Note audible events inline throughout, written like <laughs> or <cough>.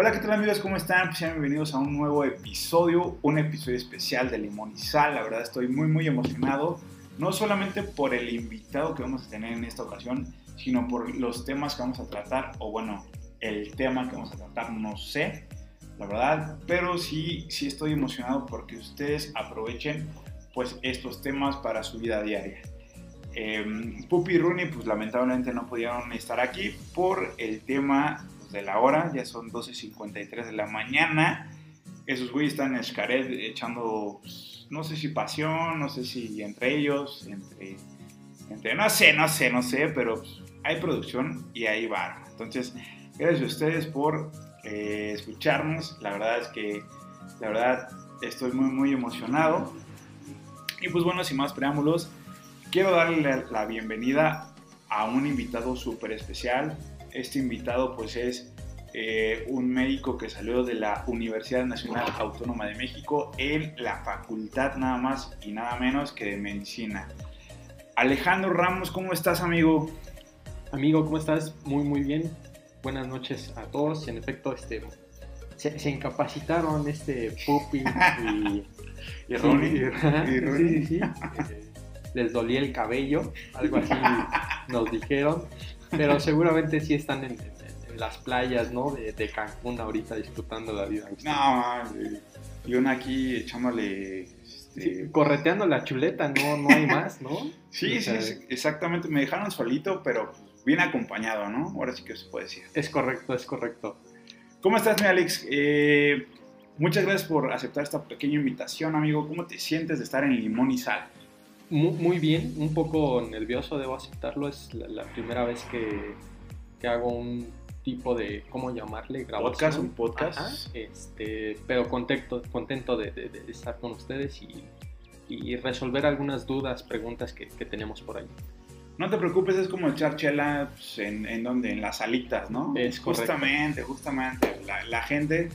Hola, ¿qué tal amigos? ¿Cómo están? Pues sean bienvenidos a un nuevo episodio, un episodio especial de Limón y Sal. La verdad estoy muy, muy emocionado, no solamente por el invitado que vamos a tener en esta ocasión, sino por los temas que vamos a tratar, o bueno, el tema que vamos a tratar, no sé, la verdad, pero sí, sí estoy emocionado porque ustedes aprovechen pues estos temas para su vida diaria. Eh, Pupi y Rooney pues lamentablemente no pudieron estar aquí por el tema de la hora, ya son 12.53 de la mañana. Esos güeyes están en Xcaret echando, pues, no sé si pasión, no sé si entre ellos, entre, entre no sé, no sé, no sé, pero pues, hay producción y ahí va. Entonces, gracias a ustedes por eh, escucharnos. La verdad es que, la verdad, estoy muy, muy emocionado. Y pues bueno, sin más preámbulos, quiero darle la bienvenida a un invitado súper especial este invitado pues es eh, un médico que salió de la Universidad Nacional Autónoma de México en la facultad nada más y nada menos que de medicina. Alejandro Ramos, ¿cómo estás amigo? Amigo, ¿cómo estás? Muy muy bien. Buenas noches a todos. En efecto, este se, incapacitaron este Pupi y, <laughs> y Ronnie. Sí, <laughs> <laughs> sí, sí. Les dolía el cabello, algo así nos dijeron. Pero seguramente sí están en, las playas, ¿no? De, Cancún ahorita disfrutando la vida. No, y uno aquí echándole... Este... correteando la chuleta, no, no hay más, ¿no? <laughs> sí, sí, exactamente. Me dejaron solito, pero bien acompañado, ¿no? Ahora sí que se puede decir. Es correcto, es correcto. ¿Cómo estás, mi Alex? Eh, muchas gracias por aceptar esta pequeña invitación, amigo. ¿Cómo te sientes de estar en Limón y Sal? Muy, bien, un poco nervioso, debo aceptarlo. Es la, primera vez que, que, hago un tipo de, ¿cómo llamarle? Grabación. Podcast, un podcast. este, pero contento, contento de, de, estar con ustedes y, y, resolver algunas dudas, preguntas que, que, tenemos por ahí. No te preocupes, es como echar chela pues, en, en, donde, en las salitas, ¿no? Es justamente, justamente. La, la, gente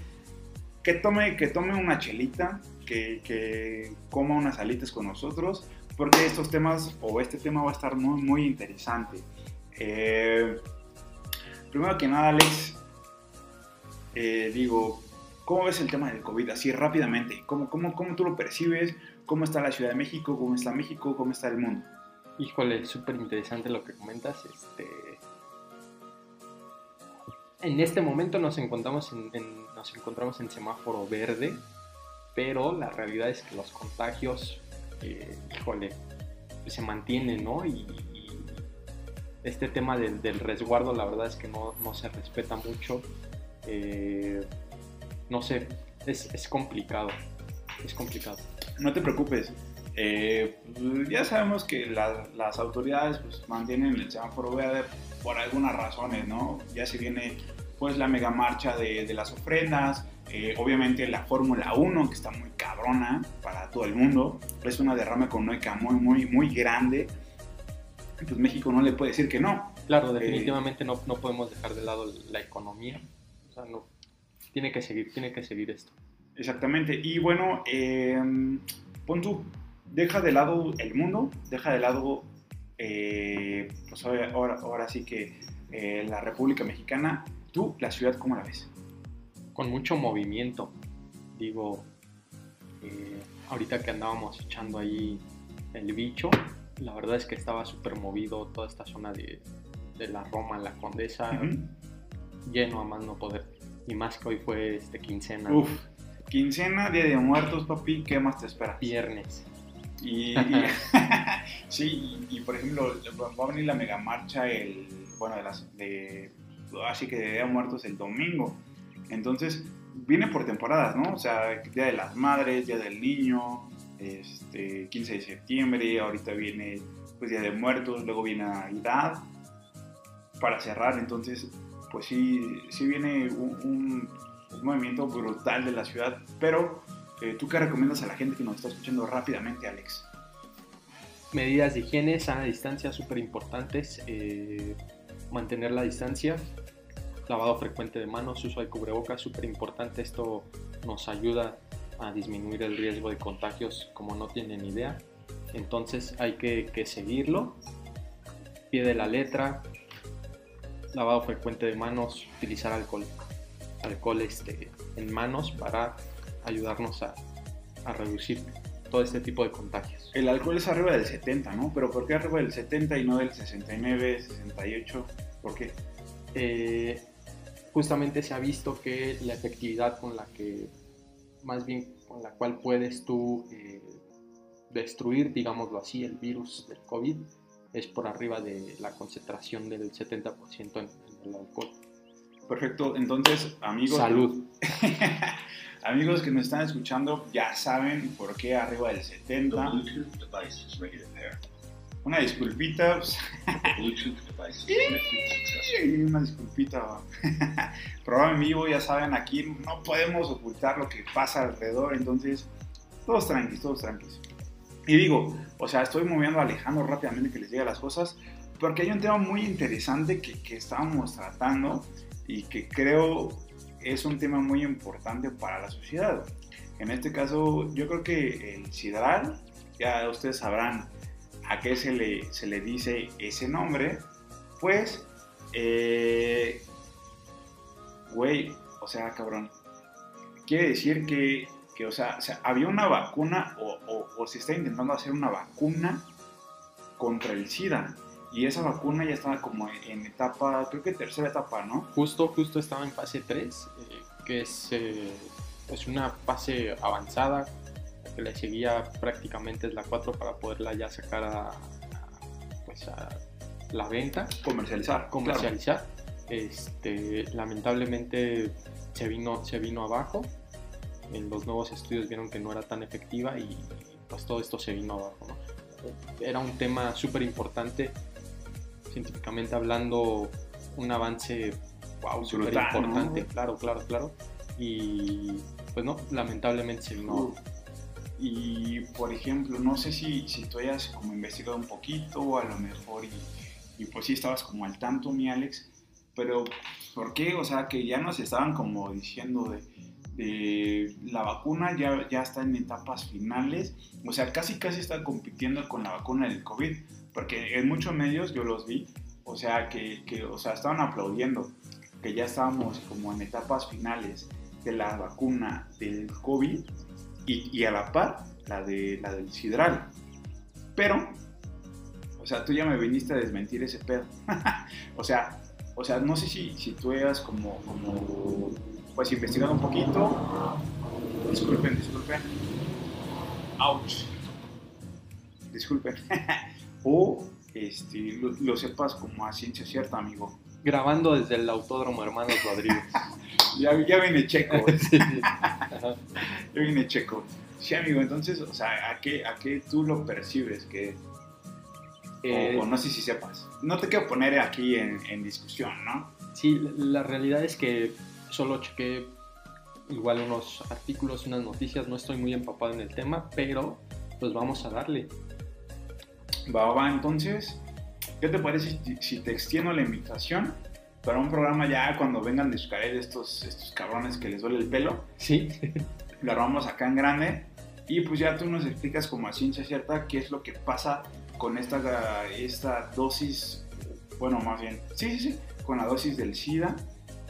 que tome, que tome una chelita, que, que coma unas alitas con nosotros porque estos temas o este tema va a estar muy, muy interesante. Eh, primero que nada, Alex, eh, digo, ¿cómo ves el tema del COVID? Así rápidamente, ¿Cómo, cómo, ¿cómo tú lo percibes? ¿Cómo está la Ciudad de México? ¿Cómo está México? ¿Cómo está el mundo? Híjole, súper interesante lo que comentas. Este... En este momento nos encontramos en, nos encontramos en semáforo verde, pero la realidad es que los contagios eh, híjole, se mantiene, ¿no? Y, este tema del, resguardo, la verdad es que no, se respeta mucho. Eh, no sé, es, complicado, es complicado. No te preocupes, eh, ya sabemos que las autoridades pues, mantienen el semáforo verde por algunas razones, ¿no? Ya se viene pues la mega marcha de, de las ofrendas, eh, obviamente la Fórmula 1, que está muy cabrona para todo el mundo, es una derrama económica muy, muy, muy grande. Pues México no le puede decir que no. Claro, eh, definitivamente no, no, podemos dejar de lado la economía. O sea, no, tiene que seguir, tiene que seguir esto. Exactamente. Y bueno, eh, pon tú, deja de lado el mundo, deja de lado, pues ahora, ahora, sí que la República Mexicana, tú, la ciudad, ¿cómo la ves? con mucho movimiento. Digo, eh, ahorita que andábamos echando ahí el bicho, la verdad es que estaba súper movido toda esta zona de, la Roma, la Condesa, lleno a más no poder. Y más que hoy fue este quincena. Uf, quincena, Día de Muertos, papi, ¿qué más te espera? Viernes. Y, <laughs> sí, y, por ejemplo, va a venir la mega marcha el, bueno, de las, de, así que de Día de Muertos el domingo. Entonces, viene por temporadas, ¿no? O sea, Día de las Madres, Día del Niño, este, 15 de septiembre, ahorita viene pues Día de Muertos, luego viene Navidad, para cerrar, entonces, pues sí, sí viene un, movimiento brutal de la ciudad, pero eh, ¿tú qué recomiendas a la gente que nos está escuchando rápidamente, Alex? Medidas de higiene, sana distancia, súper importantes, eh, mantener la distancia, lavado frecuente de manos, uso de cubrebocas, súper importante. Esto nos ayuda a disminuir el riesgo de contagios como no tienen idea. Entonces hay que, seguirlo. Pie de la letra, lavado frecuente de manos, utilizar alcohol. alcohol este, en manos para ayudarnos a, a reducir todo este tipo de contagios. El alcohol es arriba del 70, ¿no? Pero ¿por qué arriba del 70 y no del 69, 68? ¿Por qué? Eh, justamente se ha visto que la efectividad con la que, más bien con la cual puedes tú eh, destruir, digámoslo así, el virus del COVID, es por arriba de la concentración del 70% en, en el alcohol. Perfecto, entonces amigos... Salud. <laughs> amigos que nos están escuchando ya saben por qué arriba del 70. Una disculpita. Sí, <laughs> una disculpita. <laughs> Programa en vivo, ya saben, aquí no podemos ocultar lo que pasa alrededor, entonces todos tranquilos, todos tranquilos. Y digo, o sea, estoy moviendo a Alejandro rápidamente que les diga las cosas, porque hay un tema muy interesante que, que estábamos tratando y que creo es un tema muy importante para la sociedad. En este caso, yo creo que el sidral, ya ustedes sabrán a qué se le, se le dice ese nombre, pues, eh, güey, o sea, cabrón, quiere decir que, que o, sea, había una vacuna o, se está intentando hacer una vacuna contra el SIDA. Y esa vacuna ya estaba como en etapa, creo que tercera etapa, ¿no? Justo, justo estaba en fase 3, eh, que es, eh, es una fase avanzada, que le seguía prácticamente es la 4 para poderla ya sacar a, pues a la venta, Comercializar. comercializar. Este, lamentablemente se vino, se vino abajo. En los nuevos estudios vieron que no era tan efectiva y pues todo esto se vino abajo. ¿no? Era un tema súper importante, científicamente hablando, un avance wow, súper importante, claro, claro, claro. Y pues no, lamentablemente se vino abajo. Y por ejemplo, no sé si, si tú hayas como investigado un poquito, a lo mejor, y, y pues sí estabas como al tanto, mi Alex, pero ¿por qué? O sea, que ya nos estaban como diciendo de, de la vacuna ya, ya está en etapas finales, o sea, casi casi está compitiendo con la vacuna del COVID, porque en muchos medios yo los vi, o sea, que, que o sea, estaban aplaudiendo que ya estábamos como en etapas finales de la vacuna del COVID y, y a la par la, de, la del sidral. Pero, o sea, tú ya me viniste a desmentir ese pedo. <laughs> o sea, o sea, no sé si, si tú eras como, como, pues investigado un poquito. Disculpen, disculpen. Ouch. Disculpen. <laughs> o este, lo, lo sepas como a ciencia cierta, amigo. Grabando desde el Autódromo Hermanos Rodríguez. <laughs> Ya, ya viene checo. Sí, <laughs> sí. Ajá. ya viene checo. Sí, amigo, entonces, o sea, ¿a qué, a qué tú lo percibes? Que, Eh, o, o no sé si sepas. No te quiero poner aquí en, en discusión, ¿no? Sí, la la realidad es que solo chequé igual unos artículos, unas noticias, no estoy muy empapado en el tema, pero pues vamos a darle. Va, va, entonces, ¿qué te parece si, si te extiendo la invitación para un programa ya cuando vengan de Xcaret estos, estos cabrones que les duele el pelo? Sí, Lo armamos acá en grande y pues ya tú nos explicas como a ciencia cierta qué es lo que pasa con esta, esta dosis, bueno, más bien, sí, sí, sí, con la dosis del SIDA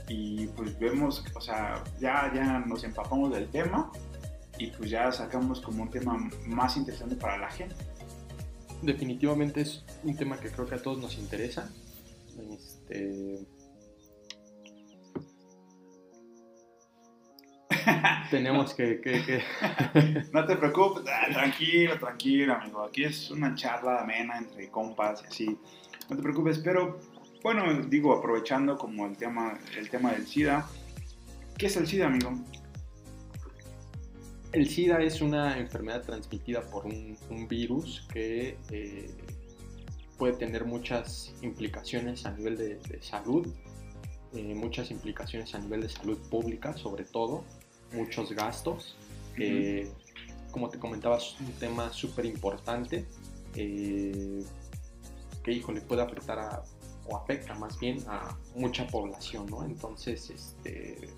y pues vemos, o sea, ya, ya nos empapamos del tema y pues ya sacamos como un tema más interesante para la gente. Definitivamente es un tema que creo que a todos nos interesa. Este, <laughs> tenemos que, que- que- <laughs> No te preocupes, ah, tranquilo, tranquilo, amigo. Aquí es una charla amena entre compas y así. No te preocupes, pero bueno, digo, aprovechando como el tema, el tema del SIDA. ¿Qué es el SIDA, amigo? El SIDA es una enfermedad transmitida por un, un virus que eh, puede tener muchas implicaciones a nivel de, de salud, eh, muchas implicaciones a nivel de salud pública, sobre todo, muchos gastos. como te comentaba, es un tema súper importante eh, que, híjole, puede afectar a, o afecta más bien a mucha población, ¿no? Entonces, este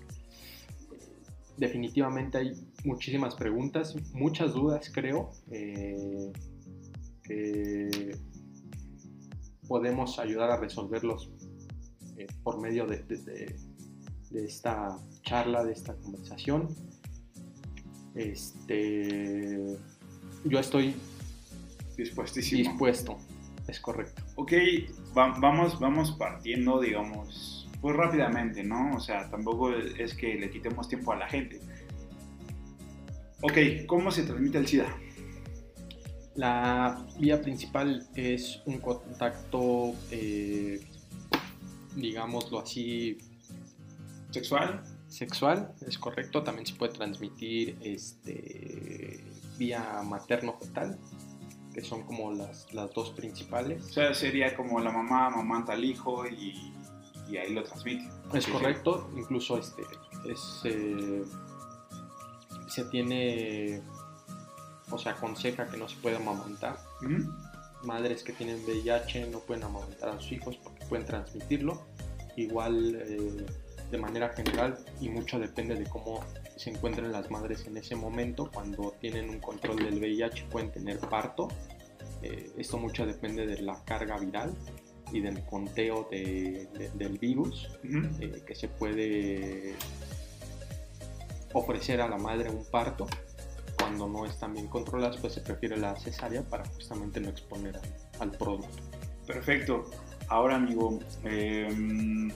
definitivamente hay muchísimas preguntas, muchas dudas creo, eh, que podemos ayudar a resolverlos eh, por medio de, de- de- de esta charla, de esta conversación. Este, yo estoy Dispuestísimo. dispuesto, es correcto. Ok, va- vamos, vamos partiendo, digamos, pues rápidamente, ¿no? O sea, tampoco es que le quitemos tiempo a la gente. Ok, ¿cómo se transmite el SIDA? La vía principal es un contacto, eh, digámoslo así, ¿Sexual? sexual, es correcto. También se puede transmitir este, vía materno-fetal, que son como las, las dos principales. O sea, sería como la mamá amamanta al hijo y, y ahí lo transmite. Es Sí, correcto, incluso este es, eh, se tiene, o se aconseja que no se puede amamantar. Madres que tienen VIH no pueden amamantar a sus hijos porque pueden transmitirlo. Igual eh, de manera general y mucho depende de cómo se encuentren las madres en ese momento. Cuando tienen un control del VIH pueden tener parto. Eh, esto mucho depende de la carga viral y del conteo de- de- del virus eh, que se puede ofrecer a la madre un parto. Cuando no están bien controladas, pues se prefiere la cesárea para justamente no exponer al, al producto. Perfecto. Ahora, amigo, em,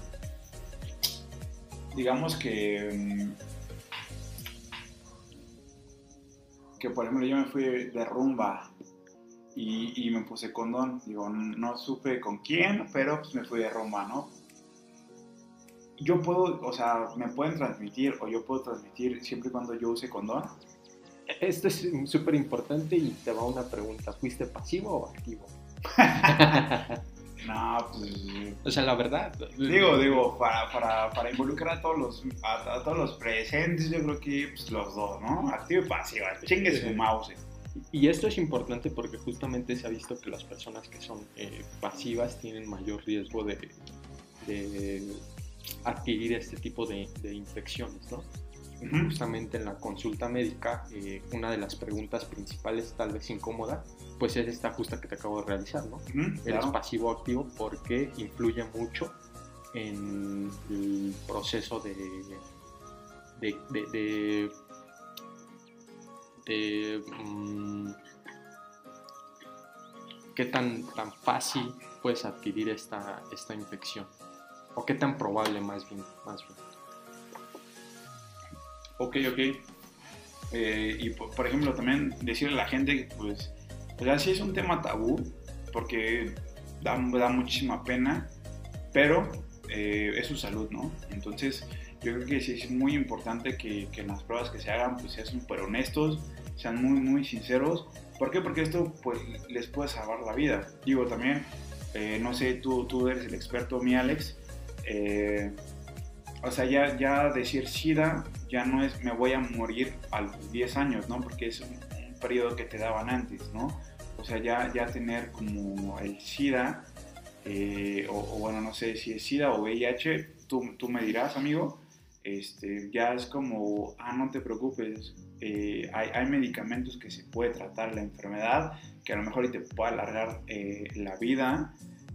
digamos que, em, que por ejemplo yo me fui de rumba y, y me puse condón. Digo, no supe con quién, pero pues me fui de rumba, ¿no? Yo puedo, o sea, me pueden transmitir o yo puedo transmitir siempre y cuando yo use condón. Esto es súper importante y te va una pregunta. ¿Fuiste pasivo o activo? <laughs> No, pues o sea, la verdad. Digo, digo, para, para, para involucrar a todos los a, a todos los presentes, yo creo que pues, los dos, ¿no? Activo y pasivo, chingue su mouse. Y esto es importante porque justamente se ha visto que las personas que son eh, pasivas tienen mayor riesgo de, de adquirir este tipo de, de infecciones, ¿no? Ujú. justamente en la consulta médica, eh, una de las preguntas principales, tal vez incómoda, pues es esta justa que te acabo de realizar, ¿no? Ujú, ¿Eres claro. pasivo o activo? Porque influye mucho en el proceso de. de. de. de, de, mm, qué tan, tan fácil puedes adquirir esta, esta infección. O qué tan probable más bien, más bien. Ok, ok. Eh, y por, ejemplo, también decirle a la gente pues, o sea, sí es un tema tabú, porque da, da muchísima pena, pero eh, es su salud, ¿no? Entonces, yo creo que sí es muy importante que, que en las pruebas que se hagan, pues sean súper honestos, sean muy, muy sinceros. ¿Por qué? Porque esto, pues, les puede salvar la vida. Digo, también, eh, no sé, tú, tú eres el experto, mi Alex. eh, o sea, ya, ya decir SIDA ya no es me voy a morir a los 10 años, ¿no? Porque es un, un periodo que te daban antes, ¿no? O sea, ya, ya tener como el SIDA, eh, o, o bueno, no sé si es SIDA o VIH, tú, tú me dirás, amigo, este, ya es como, ah, no te preocupes, eh, hay, hay medicamentos que se puede tratar la enfermedad, que a lo mejor te puede alargar eh, la vida,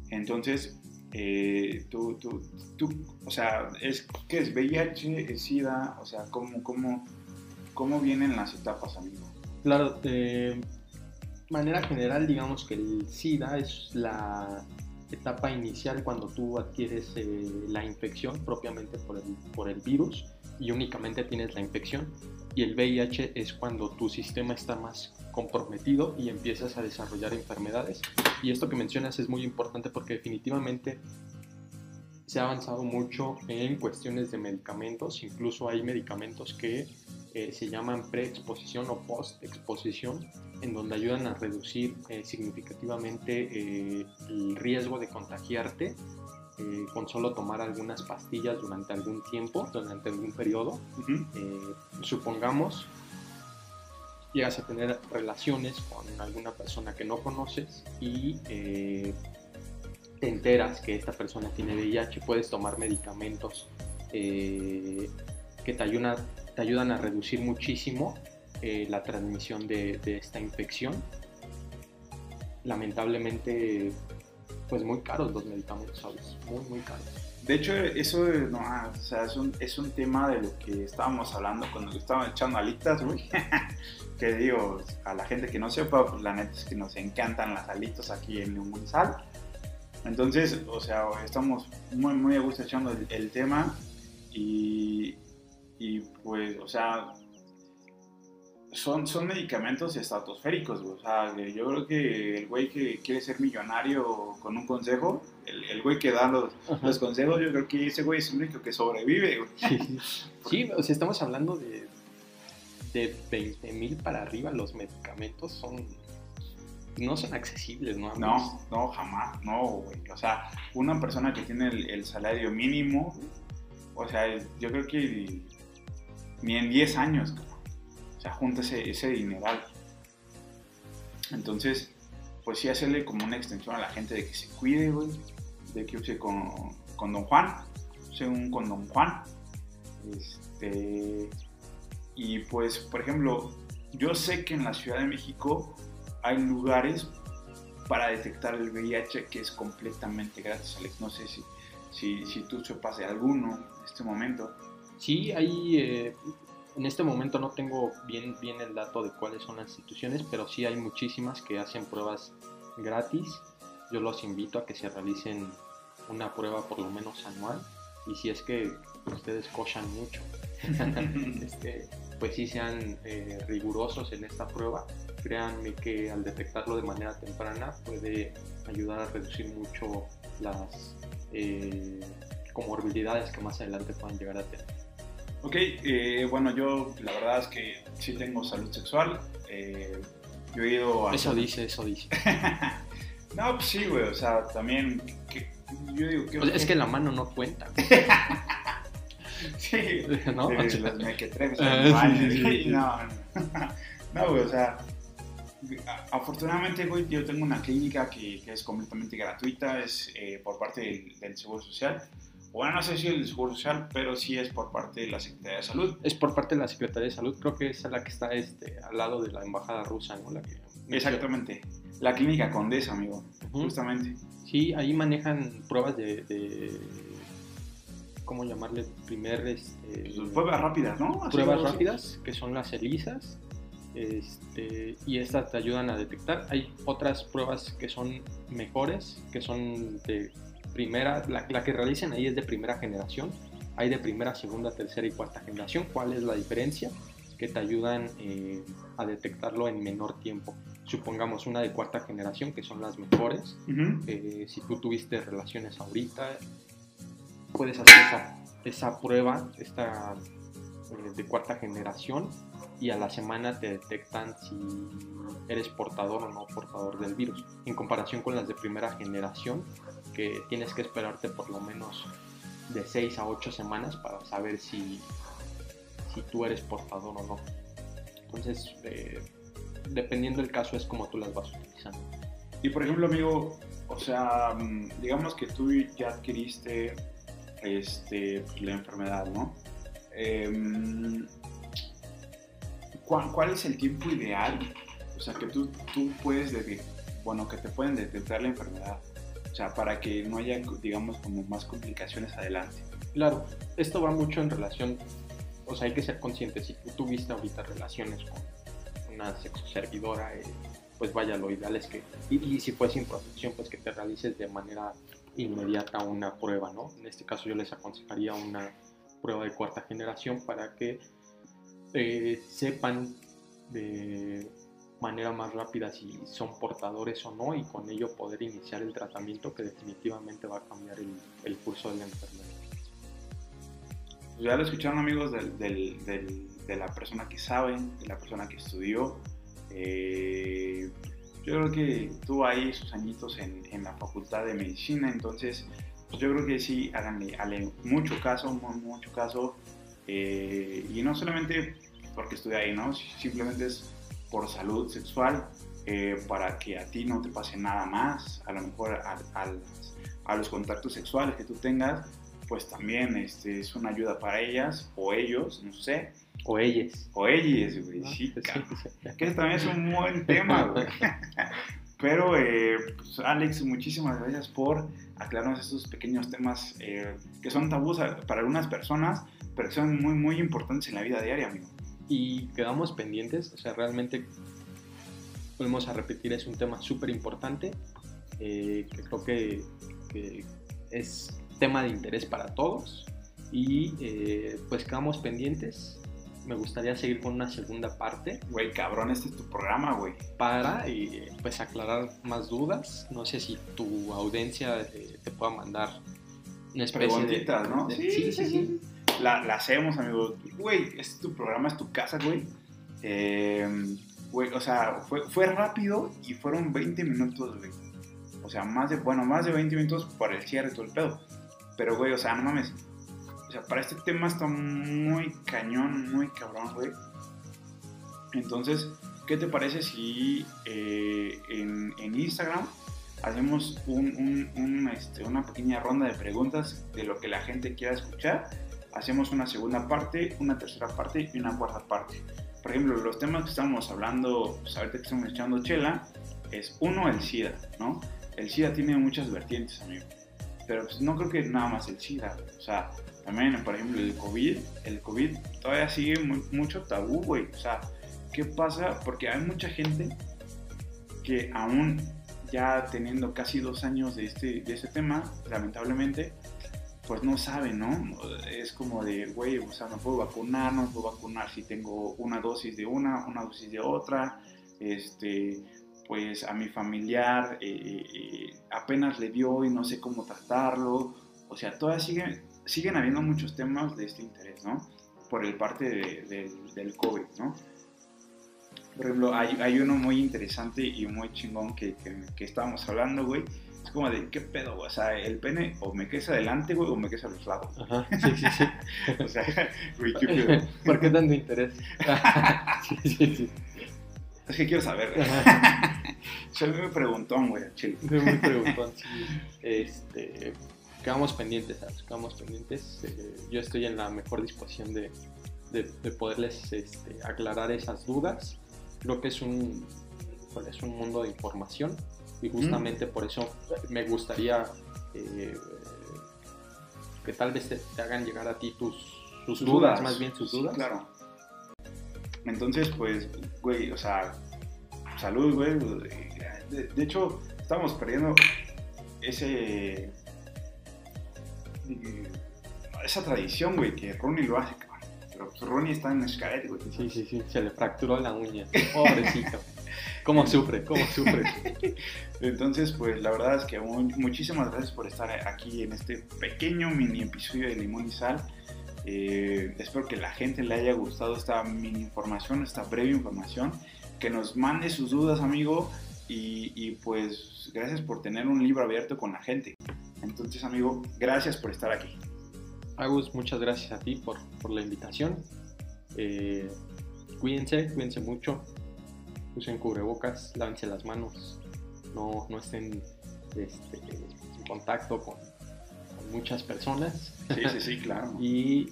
entonces eh, tú, tú, tú, o sea, es, ¿qué es VIH, es SIDA? O sea, ¿cómo, cómo, cómo vienen las etapas, amigo? Claro, de manera general, digamos que el SIDA es la etapa inicial cuando tú adquieres eh, la infección propiamente por el, por el virus y únicamente tienes la infección. Y el VIH es cuando tu sistema está más comprometido y empiezas a desarrollar enfermedades. Y esto que mencionas es muy importante porque definitivamente se ha avanzado mucho en cuestiones de medicamentos. Incluso hay medicamentos que eh, se llaman preexposición o postexposición, en donde ayudan a reducir eh, significativamente eh, el riesgo de contagiarte eh, con solo tomar algunas pastillas durante algún tiempo, durante algún periodo. Ujú. Eh, supongamos, llegas a tener relaciones con alguna persona que no conoces y te enteras que esta persona tiene VIH, puedes tomar medicamentos eh, que te ayudan, te ayudan a reducir muchísimo eh, la transmisión de, de esta infección. Lamentablemente pues muy caros los medicamentos, ¿sabes? Muy, muy caros. De hecho, eso no, ah, o sea, es, un, es un tema de lo que estábamos hablando cuando estaban echando alitas, güey. <laughs> que digo, a la gente que no sepa, pues la neta es que nos encantan las alitas aquí en Municipal. Entonces, o sea, estamos muy, muy a gusto echando el, el tema y, y, pues, o sea, son, son medicamentos estratosféricos, güey. O sea, yo creo que el güey que quiere ser millonario con un consejo, el, el güey que da los, los, consejos, yo creo que ese güey es el único que sobrevive, güey. Sí, sí o sea, estamos hablando de, de 20 mil para arriba, los medicamentos son no son accesibles, ¿no? No, no, jamás, no, güey. O sea, una persona que tiene el, salario mínimo, o sea, yo creo que ni en 10 años, o sea, junta ese, ese dineral. Entonces, pues sí, hacerle como una extensión a la gente de que se cuide, güey, de que use con, con Don Juan, use un con Don Juan. Este, y pues, por ejemplo, yo sé que en la Ciudad de México hay lugares para detectar el VIH que es completamente gratis, Alex. No sé si, si, si tú sepas de alguno en este momento. Sí, hay, eh, en este momento no tengo bien, bien el dato de cuáles son las instituciones, pero sí hay muchísimas que hacen pruebas gratis. Yo los invito a que se realicen una prueba por lo menos anual y si es que ustedes cochan mucho, <laughs> <laughs> este, pues sí sean eh, rigurosos en esta prueba. Créanme que al detectarlo de manera temprana puede ayudar a reducir mucho las eh, comorbilidades que más adelante puedan llegar a tener. Ok, eh, bueno, yo la verdad es que sí tengo salud sexual. Eh, yo he ido a... Eso dice, eso dice. <laughs> no, pues sí, güey, o sea, también... Que, yo digo que... Pues es que la mano no cuenta. sí, ¿no? Eh, mequetrefes. Sí, no, <laughs> no, güey, o sea, afortunadamente, yo tengo una clínica que, que es completamente gratuita, es eh, por parte del, del, Seguro Social. Bueno, no sé si el Seguro Social, pero sí es por parte de la Secretaría de Salud. Es por parte de la Secretaría de Salud, creo que es la que está este, al lado de la Embajada Rusa, ¿no? La que Exactamente. La clínica Condesa, amigo, uh -huh. justamente. Sí, ahí manejan pruebas de, de ¿cómo llamarle? Primer... Este, pues pruebas rápidas, ¿no? Así pruebas rápidas, que son las ELISAs, este, y estas te ayudan a detectar. Hay otras pruebas que son mejores, que son de primera, la, la, que realicen ahí es de primera generación. Hay de primera, segunda, tercera y cuarta generación. ¿Cuál es la diferencia? Que te ayudan eh, a detectarlo en menor tiempo. Supongamos una de cuarta generación, que son las mejores. Uh -huh. eh, si tú tuviste relaciones ahorita, puedes hacer esa, esa prueba, esta eh, de cuarta generación, y a la semana te detectan si eres portador o no portador del virus. En comparación con las de primera generación, que tienes que esperarte por lo menos de 6 a 8 semanas para saber si, si tú eres portador o no. Entonces, eh, dependiendo del caso, es como tú las vas utilizando. Y por ejemplo, amigo, o sea, digamos que tú ya adquiriste este, la enfermedad, ¿no? Eh, ¿cuál, ¿cuál, es el tiempo ideal? O sea, que tú, tú puedes decir, bueno, que te pueden detectar la enfermedad. O sea, para que no haya, digamos, como más complicaciones adelante. Claro, esto va mucho en relación, o sea, hay que ser consciente, si tú tuviste ahorita relaciones con una sexoservidora, eh, pues vaya, lo ideal es que, y, y, si fue sin protección, pues que te realices de manera inmediata una prueba, ¿no? En este caso yo les aconsejaría una prueba de cuarta generación para que eh, sepan de manera más rápida si son portadores o no y con ello poder iniciar el tratamiento que definitivamente va a cambiar el, el curso de la enfermedad. Pues ya lo escucharon amigos del, del, del, de la persona que sabe, de la persona que estudió. Eh, yo creo que tuvo ahí sus añitos en, en la facultad de medicina, entonces pues yo creo que sí, háganle, háganle mucho caso, mucho caso. Eh, y no solamente porque estuve ahí, ¿no? Simplemente es por salud sexual, eh, para que a ti no te pase nada más, a lo mejor a, a, a, los contactos sexuales que tú tengas, pues también este, es una ayuda para ellas o ellos, no sé. O ellas. O ellas, güey, ah, sí, Que también es un buen tema, güey. <laughs> Pero, eh, pues, Alex, muchísimas gracias por aclararnos estos pequeños temas eh, que son tabús para algunas personas, pero que son muy, muy importantes en la vida diaria, amigo. Y quedamos pendientes, o sea, realmente volvemos a repetir, es un tema súper importante, eh, que creo que, que, es tema de interés para todos. Y eh, pues quedamos pendientes me gustaría seguir con una segunda parte. Güey, cabrón, este es tu programa, güey. Para, eh, pues, aclarar más dudas. No sé si tu audiencia eh, te pueda mandar una especie de... ¿no? sí, sí, sí. La, hacemos, amigo. Güey, es tu programa, es tu casa, güey. Eh, güey, o sea, fue, fue rápido y fueron 20 minutos, güey. O sea, más de, bueno, más de 20 minutos por el cierre todo el pedo. Pero, güey, o sea, no mames para este tema está muy cañón, muy cabrón, güey. Entonces, ¿qué te parece si eh, en, Instagram hacemos este, una pequeña ronda de preguntas de lo que la gente quiera escuchar? Hacemos una segunda parte, una tercera parte y una cuarta parte. Por ejemplo, los temas que estamos hablando, pues ahorita que estamos echando chela, es uno, el SIDA, ¿no? El SIDA tiene muchas vertientes, amigo. Pero pues, no creo que nada más el SIDA. O sea, también, por ejemplo, el COVID, el COVID todavía sigue mucho tabú, güey. O sea, ¿qué pasa? Porque hay mucha gente que aún ya teniendo casi dos años de este, de este tema, lamentablemente, pues no sabe, ¿no? Es como de, güey, o sea, no puedo vacunar, no puedo vacunar si tengo una dosis de una, una dosis de otra, este, pues a mi familiar eh, eh, apenas le dio y no sé cómo tratarlo, o sea, todavía sigue siguen habiendo muchos temas de este interés, ¿no? Por el parte del COVID, ¿no? Por ejemplo, hay, hay, uno muy interesante y muy chingón que, que, estábamos hablando, güey. Es como de, ¿qué pedo, güey? O sea, el pene o me queda adelante, güey, o me queda a los lados. Ajá, sí, sí, sí. <laughs> o sea, güey, ¿qué pedo? <laughs> ¿Por qué tanto interés? <laughs> sí, sí, sí. Es que quiero saber. Soy muy preguntón, güey, chile. Soy muy preguntón, sí. Este, quedamos pendientes, Quedamos pendientes. Eh, yo estoy en la mejor disposición de, de, poderles este, aclarar esas dudas. Creo que es un, es un mundo de información y justamente por eso me gustaría eh, que tal vez te, hagan llegar a ti tus, tus dudas, más bien sus dudas. claro. Entonces, pues, güey, o sea, salud, güey. De, de hecho, estamos perdiendo ese esa tradición, güey, que Ronnie lo hace, cabrón. Pero pues Ronnie está en escalete, güey. Sí, sí, sí, se le fracturó la uña. <laughs> Pobrecito. ¿Cómo sufre? ¿Cómo sufre? Entonces, pues la verdad es que muchísimas gracias por estar aquí en este pequeño mini episodio de Limón y Sal. Eh, espero que la gente le haya gustado esta mini información, esta breve información. Que nos mande sus dudas, amigo. Y, pues gracias por tener un libro abierto con la gente. Entonces, amigo, gracias por estar aquí. Agus, muchas gracias a ti por, la invitación. Eh, cuídense, cuídense mucho. Usen cubrebocas, lávense las manos. No, no estén este, en contacto con, muchas personas. Sí, sí, sí, claro. <laughs> y.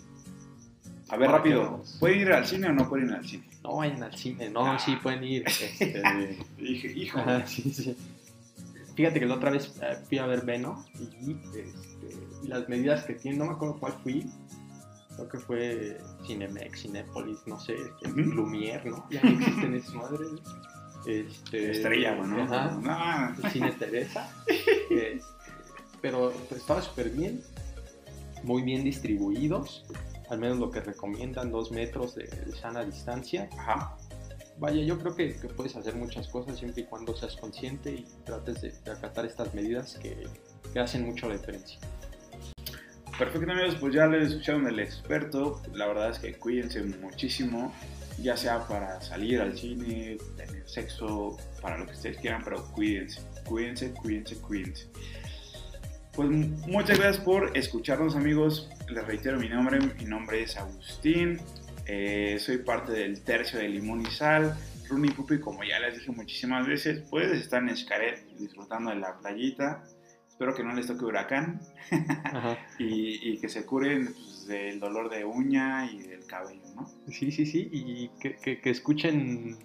A ver, rápido. ¿Pueden ir al cine o no pueden ir al cine? No vayan al cine, no, ah. sí pueden ir. Este, <laughs> Dije, hijo. sí, sí. Fíjate que la otra vez eh, fui a ver Venom y, este, las medidas que tiene, no me acuerdo cuál fui, creo que fue Cinemex, Cinépolis, no sé, este, Lumière, ¿no? Ya no existen esas madres. Este, Estrella, ¿no? Ajá, Cine Teresa. <laughs> Este, pero, estaba súper bien, muy bien distribuidos, al menos lo que recomiendan, dos metros de, de sana distancia. Ajá vaya, yo creo que, puedes hacer muchas cosas siempre y cuando seas consciente y trates de, acatar estas medidas que, hacen mucho la diferencia. Perfecto amigos, pues ya les escucharon el experto, la verdad es que cuídense muchísimo, ya sea para salir al cine, tener sexo, para lo que ustedes quieran, pero cuídense, cuídense, cuídense, cuídense. Pues muchas gracias por escucharnos amigos, les reitero mi nombre, mi nombre es Agustín, eh, soy parte del tercio de Limón y Sal. Runi Pupi, como ya les dije muchísimas veces, puedes estar en Escaret disfrutando de la playita. Espero que no les toque huracán <laughs> y, que se curen pues, del dolor de uña y del cabello, ¿no? Sí, sí, sí, y que, escuchen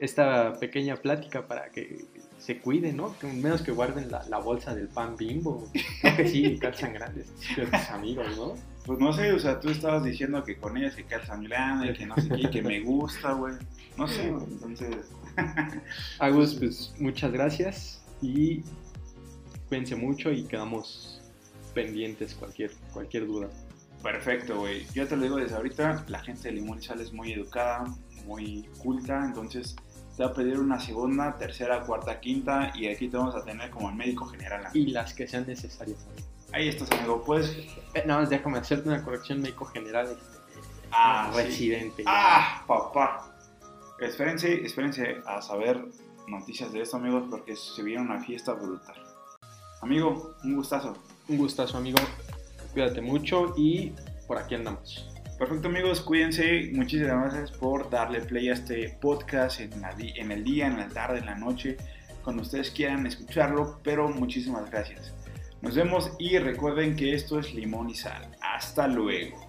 esta pequeña plática para que se cuiden, ¿no? Que menos que guarden la, la bolsa del pan bimbo. Creo que sí, <laughs> calzan grandes, tus amigos, ¿no? Pues no sé, o sea, tú estabas diciendo que con ella se calzan grandes, que no sé qué, que me gusta, güey. No sé, entonces... Agus, <laughs> pues muchas gracias y cuídense mucho y quedamos pendientes cualquier, cualquier duda. Perfecto, güey. Yo te lo digo desde ahorita, la gente de Limón y Sal es muy educada, muy culta, entonces te va a pedir una segunda, tercera, cuarta, quinta y aquí te vamos a tener como el médico general. Y las que sean necesarias. Ahí estás, amigo. Pues. Eh, nada más déjame hacerte una corrección médico general. Este, Ah, sí. residente. ¡Ah, papá! Espérense, espérense a saber noticias de esto, amigos, porque se viene una fiesta brutal. Amigo, un gustazo. Un gustazo, amigo. Cuídate mucho y por aquí andamos. Perfecto, amigos, cuídense. Muchísimas gracias por darle play a este podcast en, la en el día, en la tarde, en la noche, cuando ustedes quieran escucharlo, pero muchísimas gracias. Nos vemos y recuerden que esto es Limón y Sal. Hasta luego.